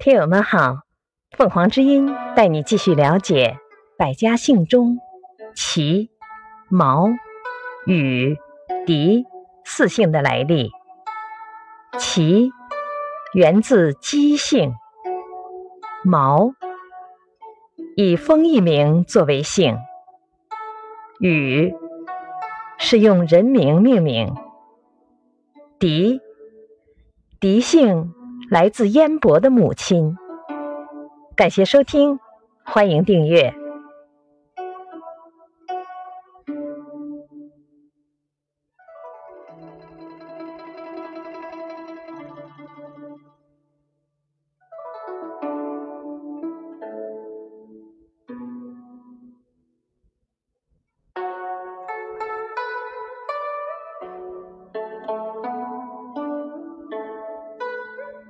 听友们好，凤凰之音带你继续了解百家姓中齐、毛、羽、狄四姓的来历。齐源自姬姓，毛以封邑名作为姓，羽是用人名命名，狄狄姓。来自燕博的母亲。感谢收听，欢迎订阅。